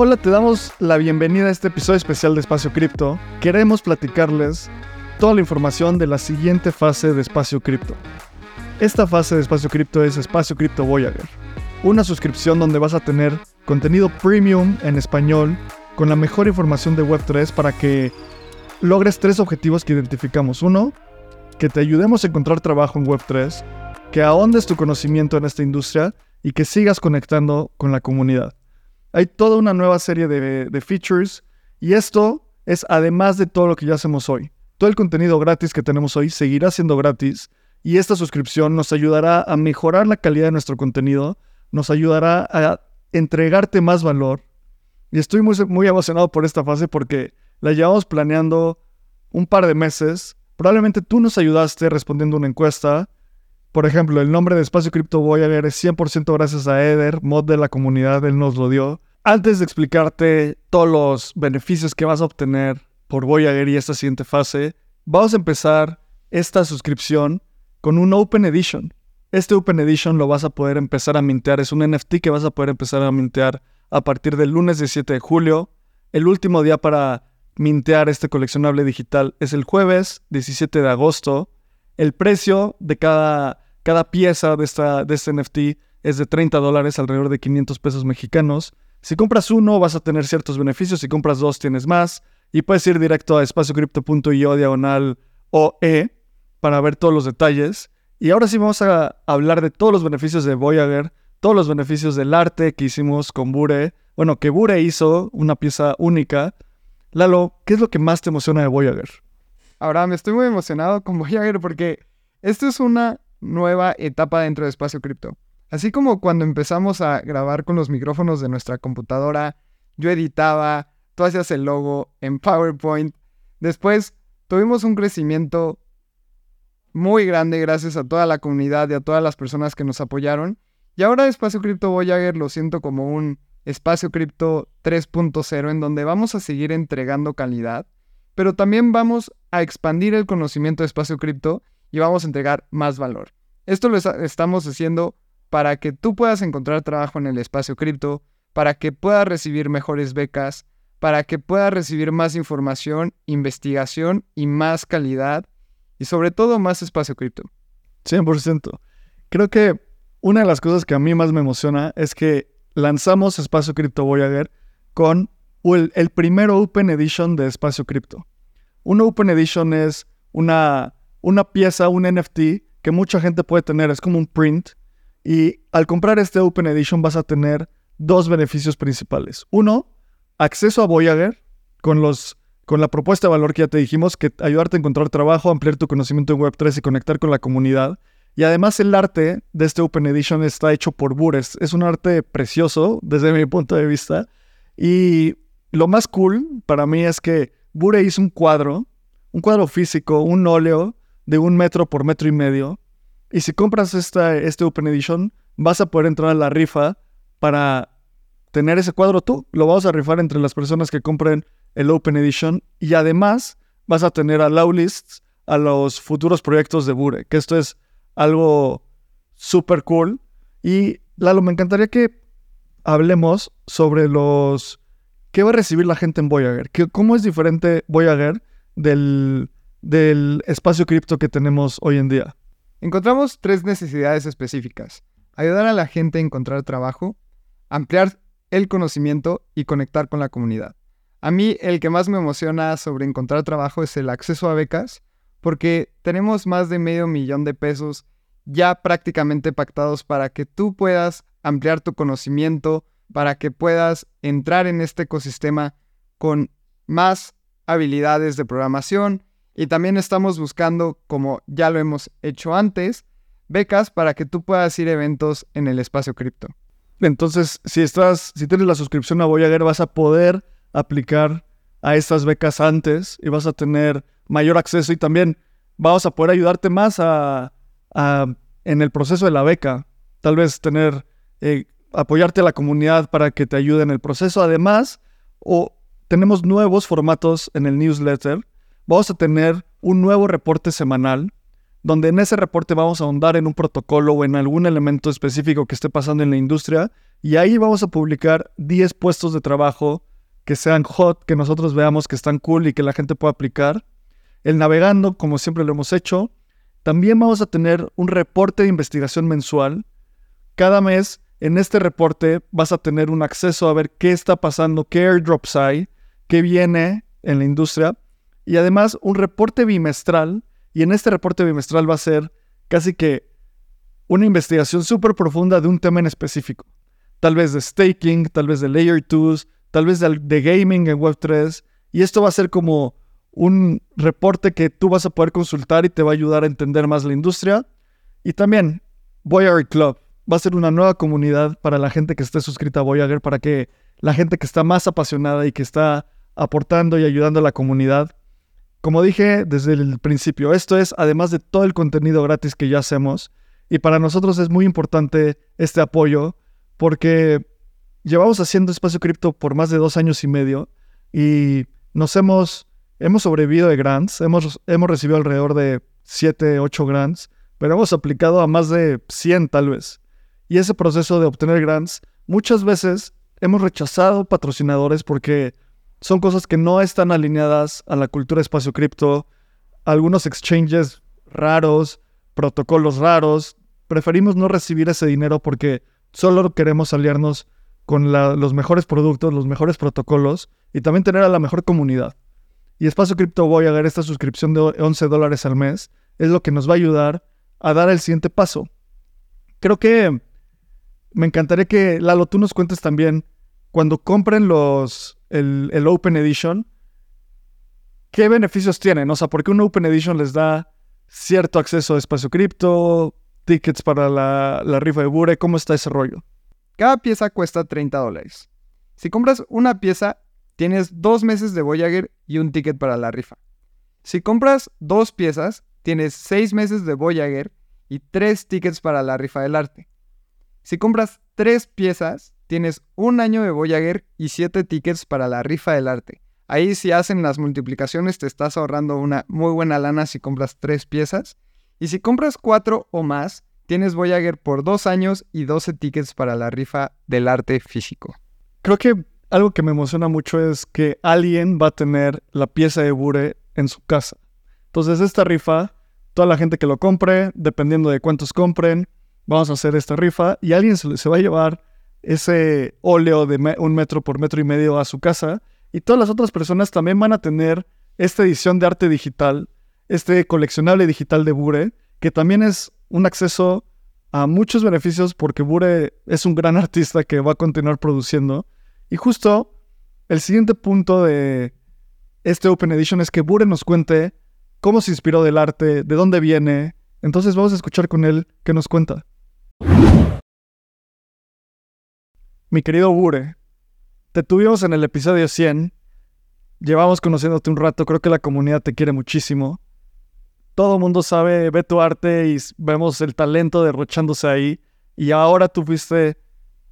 Hola, te damos la bienvenida a este episodio especial de Espacio Cripto. Queremos platicarles toda la información de la siguiente fase de Espacio Cripto. Esta fase de Espacio Cripto es Espacio Cripto Voyager, una suscripción donde vas a tener contenido premium en español con la mejor información de Web3 para que logres tres objetivos que identificamos. Uno, que te ayudemos a encontrar trabajo en Web3, que ahondes tu conocimiento en esta industria y que sigas conectando con la comunidad. Hay toda una nueva serie de, features y esto es además de todo lo que ya hacemos hoy. Todo el contenido gratis que tenemos hoy seguirá siendo gratis y esta suscripción nos ayudará a mejorar la calidad de nuestro contenido, nos ayudará a entregarte más valor. Y estoy muy, muy emocionado por esta fase porque la llevamos planeando un par de meses. Probablemente tú nos ayudaste respondiendo una encuesta. Por ejemplo, el nombre de Espacio Cripto Voyager es 100% gracias a Eder, mod de la comunidad, él nos lo dio. Antes de explicarte todos los beneficios que vas a obtener por Voyager y esta siguiente fase, vamos a empezar esta suscripción con un Open Edition. Este Open Edition lo vas a poder empezar a mintear, es un NFT que vas a poder empezar a mintear a partir del lunes 17 de julio. El último día para mintear este coleccionable digital es el jueves 17 de agosto. El precio de cada, cada pieza de, esta, de este NFT es de 30 dólares, alrededor de 500 pesos mexicanos. Si compras uno vas a tener ciertos beneficios, si compras dos tienes más y puedes ir directo a espaciocrypto.io diagonal OE para ver todos los detalles. Y ahora sí vamos a hablar de todos los beneficios de Voyager, todos los beneficios del arte que hicimos con Bure. Bueno, que Bure hizo una pieza única Lalo, ¿qué es lo que más te emociona de Voyager? Ahora me estoy muy emocionado con Voyager porque esto es una nueva etapa dentro de Espacio Cripto. Así como cuando empezamos a grabar con los micrófonos de nuestra computadora, yo editaba, tú hacías el logo en PowerPoint. Después tuvimos un crecimiento muy grande gracias a toda la comunidad y a todas las personas que nos apoyaron. Y ahora Espacio Cripto Voyager lo siento como un Espacio Cripto 3.0 en donde vamos a seguir entregando calidad, pero también vamos a expandir el conocimiento de Espacio Cripto y vamos a entregar más valor. Esto lo estamos haciendo para que tú puedas encontrar trabajo en el espacio cripto, para que puedas recibir mejores becas, para que puedas recibir más información, investigación y más calidad y sobre todo más espacio cripto. 100%. Creo que una de las cosas que a mí más me emociona es que lanzamos Espacio Cripto Voyager con el, el primer Open Edition de Espacio Cripto. Un Open Edition es una, una pieza, un NFT que mucha gente puede tener, es como un print. Y al comprar este Open Edition vas a tener dos beneficios principales. Uno, acceso a Voyager con, los, con la propuesta de valor que ya te dijimos, que ayudarte a encontrar trabajo, ampliar tu conocimiento en Web3 y conectar con la comunidad. Y además el arte de este Open Edition está hecho por Bures. Es un arte precioso desde mi punto de vista. Y lo más cool para mí es que Bure hizo un cuadro, un cuadro físico, un óleo de un metro por metro y medio. Y si compras esta, este Open Edition, vas a poder entrar a la rifa para tener ese cuadro tú. Lo vamos a rifar entre las personas que compren el Open Edition. Y además vas a tener a Lowlists a los futuros proyectos de Bure, que esto es algo súper cool. Y Lalo, me encantaría que hablemos sobre los... ¿Qué va a recibir la gente en Voyager? ¿Cómo es diferente Voyager del, del espacio cripto que tenemos hoy en día? Encontramos tres necesidades específicas. Ayudar a la gente a encontrar trabajo, ampliar el conocimiento y conectar con la comunidad. A mí el que más me emociona sobre encontrar trabajo es el acceso a becas porque tenemos más de medio millón de pesos ya prácticamente pactados para que tú puedas ampliar tu conocimiento, para que puedas entrar en este ecosistema con más habilidades de programación y también estamos buscando, como ya lo hemos hecho antes, becas para que tú puedas ir a eventos en el espacio cripto. Entonces, si estás, si tienes la suscripción a Voyager, vas a poder aplicar a estas becas antes y vas a tener mayor acceso y también vamos a poder ayudarte más a, en el proceso de la beca. Tal vez tener, eh, apoyarte a la comunidad para que te ayude en el proceso. Además, o tenemos nuevos formatos en el newsletter. Vamos a tener un nuevo reporte semanal donde en ese reporte vamos a ahondar en un protocolo o en algún elemento específico que esté pasando en la industria y ahí vamos a publicar 10 puestos de trabajo que sean hot, que nosotros veamos que están cool y que la gente pueda aplicar. El navegando, como siempre lo hemos hecho. También vamos a tener un reporte de investigación mensual. Cada mes en este reporte vas a tener un acceso a ver qué está pasando, qué airdrops hay, qué viene en la industria. Y además un reporte bimestral y en este reporte bimestral va a ser casi que una investigación súper profunda de un tema en específico. Tal vez de staking, tal vez de layer 2, tal vez de, gaming en Web3. Y esto va a ser como un reporte que tú vas a poder consultar y te va a ayudar a entender más la industria. Y también Voyager Club va a ser una nueva comunidad para la gente que esté suscrita a Voyager, para que la gente que está más apasionada y que está aportando y ayudando a la comunidad como dije desde el principio, esto es además de todo el contenido gratis que ya hacemos y para nosotros es muy importante este apoyo porque llevamos haciendo espacio cripto por más de dos años y medio y nos hemos, hemos sobrevivido de grants, hemos, hemos recibido alrededor de 7, 8 grants, pero hemos aplicado a más de 100 tal vez. Y ese proceso de obtener grants, muchas veces hemos rechazado patrocinadores porque son cosas que no están alineadas a la cultura espacio cripto, algunos exchanges raros, protocolos raros. Preferimos no recibir ese dinero porque solo queremos aliarnos con los mejores productos, los mejores protocolos y también tener a la mejor comunidad. Y Espacio Cripto voy a dar esta suscripción de 11 dólares al mes. Es lo que nos va a ayudar a dar el siguiente paso. Creo que me encantaría que, Lalo, tú nos cuentes también, cuando compren los, el, Open Edition, ¿qué beneficios tienen? O sea, porque un Open Edition les da cierto acceso a espacio cripto, tickets para la, la rifa de Bure, ¿cómo está ese rollo? Cada pieza cuesta 30 dólares. Si compras una pieza, tienes dos meses de Voyager y un ticket para la rifa. Si compras dos piezas, tienes seis meses de Voyager y tres tickets para la rifa del arte. Si compras tres piezas, tienes un año de Voyager y siete tickets para la rifa del arte. Ahí si hacen las multiplicaciones te estás ahorrando una muy buena lana si compras tres piezas. Y si compras cuatro o más, tienes Voyager por dos años y 12 tickets para la rifa del arte físico. Creo que algo que me emociona mucho es que alguien va a tener la pieza de Bure en su casa. Entonces esta rifa, toda la gente que lo compre, dependiendo de cuántos compren, vamos a hacer esta rifa y alguien se, va a llevar ese óleo de un metro por metro y medio a su casa. Y todas las otras personas también van a tener esta edición de arte digital, este coleccionable digital de Bure, que también es un acceso a muchos beneficios porque Bure es un gran artista que va a continuar produciendo. Y justo el siguiente punto de este Open Edition es que Bure nos cuente cómo se inspiró del arte, de dónde viene. Entonces vamos a escuchar con él qué nos cuenta. Mi querido Bure, te tuvimos en el episodio 100. Llevamos conociéndote un rato, creo que la comunidad te quiere muchísimo. Todo el mundo sabe, ve tu arte y vemos el talento derrochándose ahí. Y ahora tú fuiste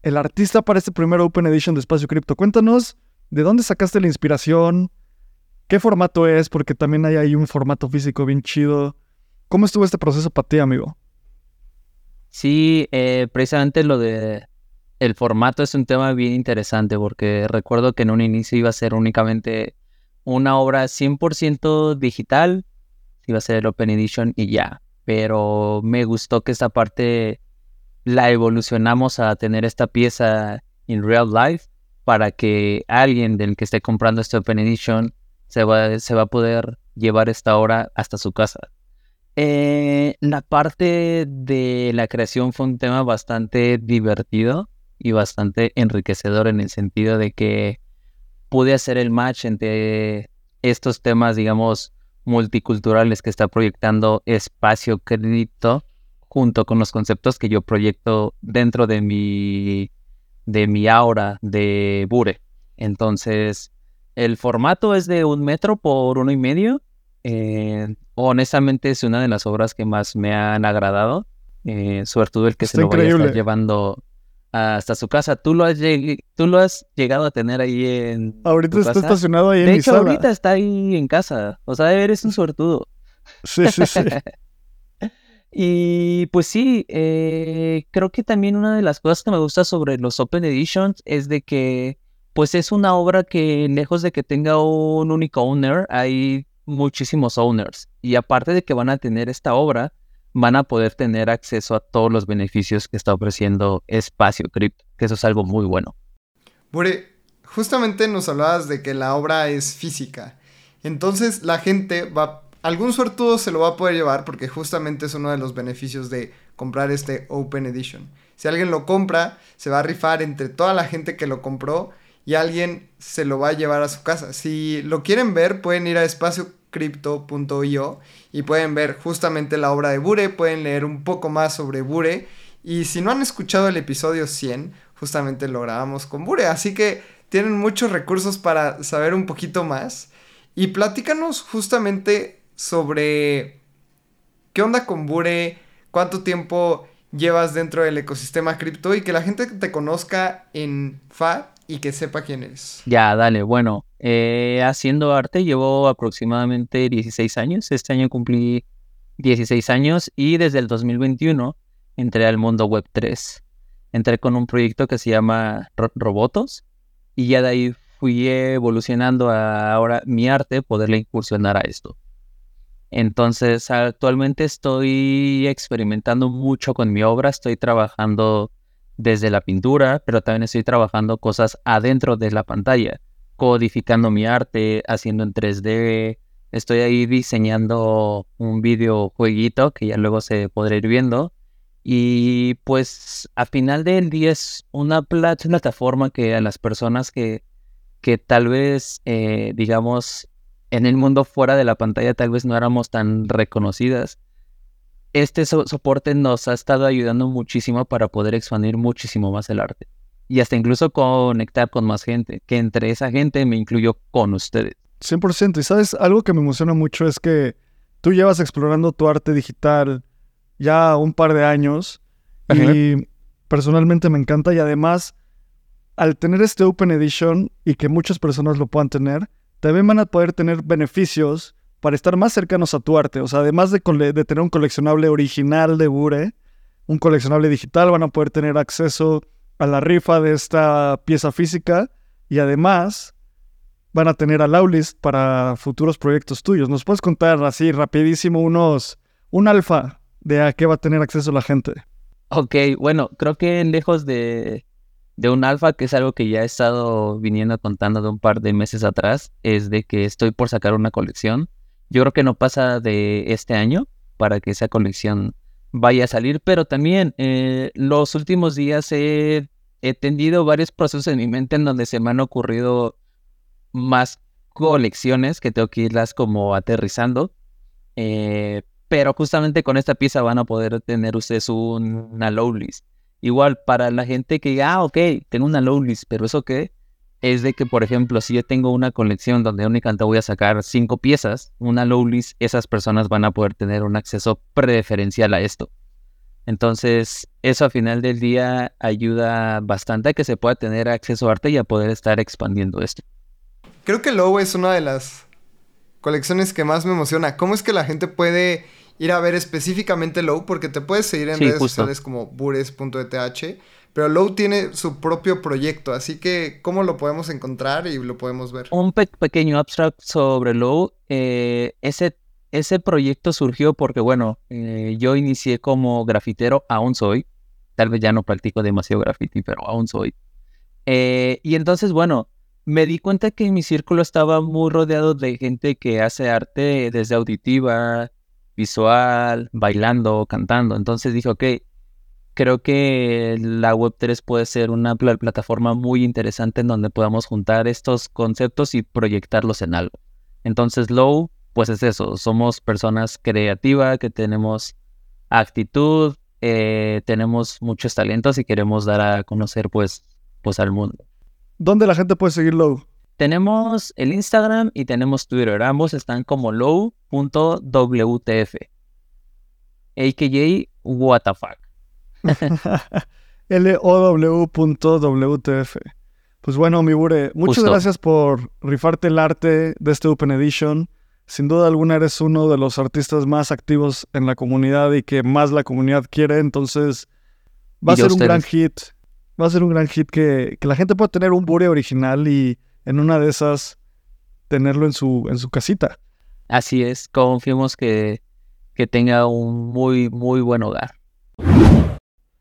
el artista para este primer Open Edition de Espacio Cripto. Cuéntanos de dónde sacaste la inspiración, qué formato es, porque también hay ahí un formato físico bien chido. ¿Cómo estuvo este proceso para ti, amigo? Sí, eh, precisamente lo de el formato es un tema bien interesante porque recuerdo que en un inicio iba a ser únicamente una obra 100% digital, iba a ser el Open Edition y ya, pero me gustó que esta parte la evolucionamos a tener esta pieza en real life para que alguien del que esté comprando este Open Edition se va, se va a poder llevar esta obra hasta su casa. Eh, la parte de la creación fue un tema bastante divertido y bastante enriquecedor en el sentido de que pude hacer el match entre estos temas, digamos, multiculturales que está proyectando Espacio Crédito junto con los conceptos que yo proyecto dentro de mi, de mi aura de Bure. Entonces, el formato es de un metro por uno y medio. Eh, honestamente es una de las obras que más me han agradado. Eh, sobre todo el que se lo vaya a estar llevando hasta su casa. ¿Tú lo has, tú lo has llegado a tener ahí en. Ahorita está estacionado ahí en de hecho, ahorita está ahí en casa. O sea, eres un suertudo. Sí, sí, sí. Y pues sí, eh, creo que también una de las cosas que me gusta sobre los Open Editions es de que pues es una obra que lejos de que tenga un único owner, hay muchísimos owners. Y aparte de que van a tener esta obra, van a poder tener acceso a todos los beneficios que está ofreciendo Espacio Crypto, que eso es algo muy bueno. Bure, justamente nos hablabas de que la obra es física. Entonces la gente va algún suertudo se lo va a poder llevar porque justamente es uno de los beneficios de comprar este Open Edition. Si alguien lo compra, se va a rifar entre toda la gente que lo compró y alguien se lo va a llevar a su casa. Si lo quieren ver, pueden ir a espaciocrypto.io y pueden ver justamente la obra de Bure, pueden leer un poco más sobre Bure. Y si no han escuchado el episodio 100, justamente lo grabamos con Bure. Así que tienen muchos recursos para saber un poquito más. Y platícanos justamente sobre qué onda con Bure, cuánto tiempo llevas dentro del ecosistema cripto y que la gente te conozca en FA y que sepa quién eres. Ya, dale, bueno, eh, haciendo arte llevo aproximadamente 16 años, este año cumplí 16 años y desde el 2021 entré al mundo web 3. Entré con un proyecto que se llama Robotos y ya de ahí fui evolucionando a ahora mi arte poderle incursionar a esto. Entonces, actualmente estoy experimentando mucho con mi obra, estoy trabajando desde la pintura, pero también estoy trabajando cosas adentro de la pantalla, codificando mi arte, haciendo en 3D, estoy ahí diseñando un videojueguito que ya luego se podrá ir viendo. Y pues a final del día es una plataforma que a las personas que, que tal vez, eh, digamos, en el mundo fuera de la pantalla tal vez no éramos tan reconocidas. Este soporte nos ha estado ayudando muchísimo para poder expandir muchísimo más el arte. Y hasta incluso conectar con más gente, que entre esa gente me incluyo con ustedes. 100%. Y sabes, algo que me emociona mucho es que tú llevas explorando tu arte digital ya un par de años y personalmente me encanta y además al tener este Open Edition y que muchas personas lo puedan tener, también van a poder tener beneficios para estar más cercanos a tu arte. O sea, además de, tener un coleccionable original de Bure, un coleccionable digital, van a poder tener acceso a la rifa de esta pieza física y además van a tener a Lawlist para futuros proyectos tuyos. ¿Nos puedes contar así rapidísimo unos, un alfa de a qué va a tener acceso la gente? Ok, bueno, creo que lejos de, de un alfa, que es algo que ya he estado viniendo contando de un par de meses atrás, es de que estoy por sacar una colección. Yo creo que no pasa de este año para que esa colección vaya a salir, pero también eh, los últimos días he, tendido varios procesos en mi mente en donde se me han ocurrido más colecciones que tengo que irlas como aterrizando. Eh, pero justamente con esta pieza van a poder tener ustedes una low list. Igual, para la gente que diga, ah, ok, tengo una low list, pero ¿eso qué? Es de que, por ejemplo, si yo tengo una colección donde únicamente voy a sacar cinco piezas, una low list, esas personas van a poder tener un acceso preferencial a esto. Entonces, eso a final del día ayuda bastante a que se pueda tener acceso a arte y a poder estar expandiendo esto. Creo que Low es una de las colecciones que más me emociona. ¿Cómo es que la gente puede ir a ver específicamente Low, porque te puedes seguir en redes sociales como bures.eth, pero Low tiene su propio proyecto, así que ¿cómo lo podemos encontrar y lo podemos ver? Un pequeño abstract sobre Low. Eh, ese, ese proyecto surgió porque, bueno, eh, yo inicié como grafitero, aún soy. Tal vez ya no practico demasiado graffiti, pero aún soy. Eh, y entonces, bueno, me di cuenta que mi círculo estaba muy rodeado de gente que hace arte desde auditiva, visual, bailando, cantando. Entonces dije, ok, creo que la Web3 puede ser una plataforma muy interesante en donde podamos juntar estos conceptos y proyectarlos en algo. Entonces Low, pues es eso, somos personas creativas que tenemos actitud, eh, tenemos muchos talentos y queremos dar a conocer pues, pues al mundo. ¿Dónde la gente puede seguir Low? Tenemos el Instagram y tenemos Twitter. Ambos están como low.wtf. AKJ WTF. L-O-W.wtf. Pues bueno, mi Bure, muchas gracias por rifarte el arte de este Open Edition. Sin duda alguna eres uno de los artistas más activos en la comunidad y que más la comunidad quiere, entonces va a ser un gran hit. Va a ser un gran hit que, que la gente pueda tener un bure original y en una de esas tenerlo en su, en su casita. Así es, confiemos que, que tenga un muy, muy buen hogar.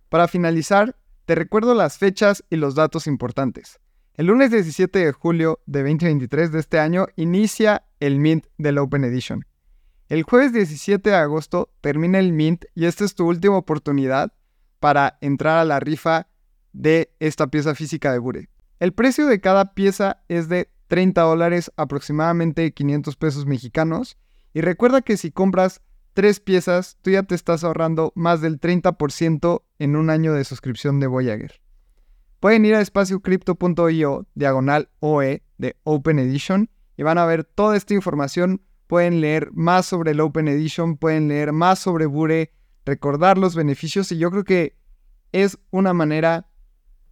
Para finalizar, te recuerdo las fechas y los datos importantes. El lunes 17 de julio de 2023 de este año inicia el Mint del Open Edition. El jueves 17 de agosto termina el Mint y esta es tu última oportunidad para entrar a la rifa de esta pieza física de Bure. El precio de cada pieza es de 30 dólares, aproximadamente 500 pesos mexicanos. Y recuerda que si compras tres piezas, tú ya te estás ahorrando más del 30% en un año de suscripción de Voyager. Pueden ir a espaciocrypto.io diagonal OE de Open Edition y van a ver toda esta información. Pueden leer más sobre el Open Edition, pueden leer más sobre Bure, recordar los beneficios y yo creo que es una manera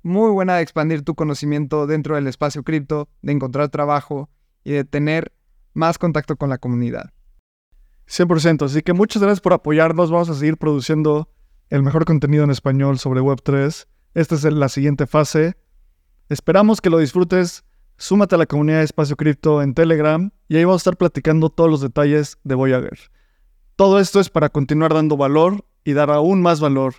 muy buena de expandir tu conocimiento dentro del espacio cripto, de encontrar trabajo y de tener más contacto con la comunidad. 100%, así que muchas gracias por apoyarnos. Vamos a seguir produciendo el mejor contenido en español sobre Web3 esta es la siguiente fase. Esperamos que lo disfrutes. Súmate a la comunidad de Espacio Cripto en Telegram y ahí vamos a estar platicando todos los detalles de Voyager. Todo esto es para continuar dando valor y dar aún más valor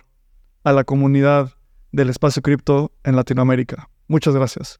a la comunidad del espacio cripto en Latinoamérica. Muchas gracias.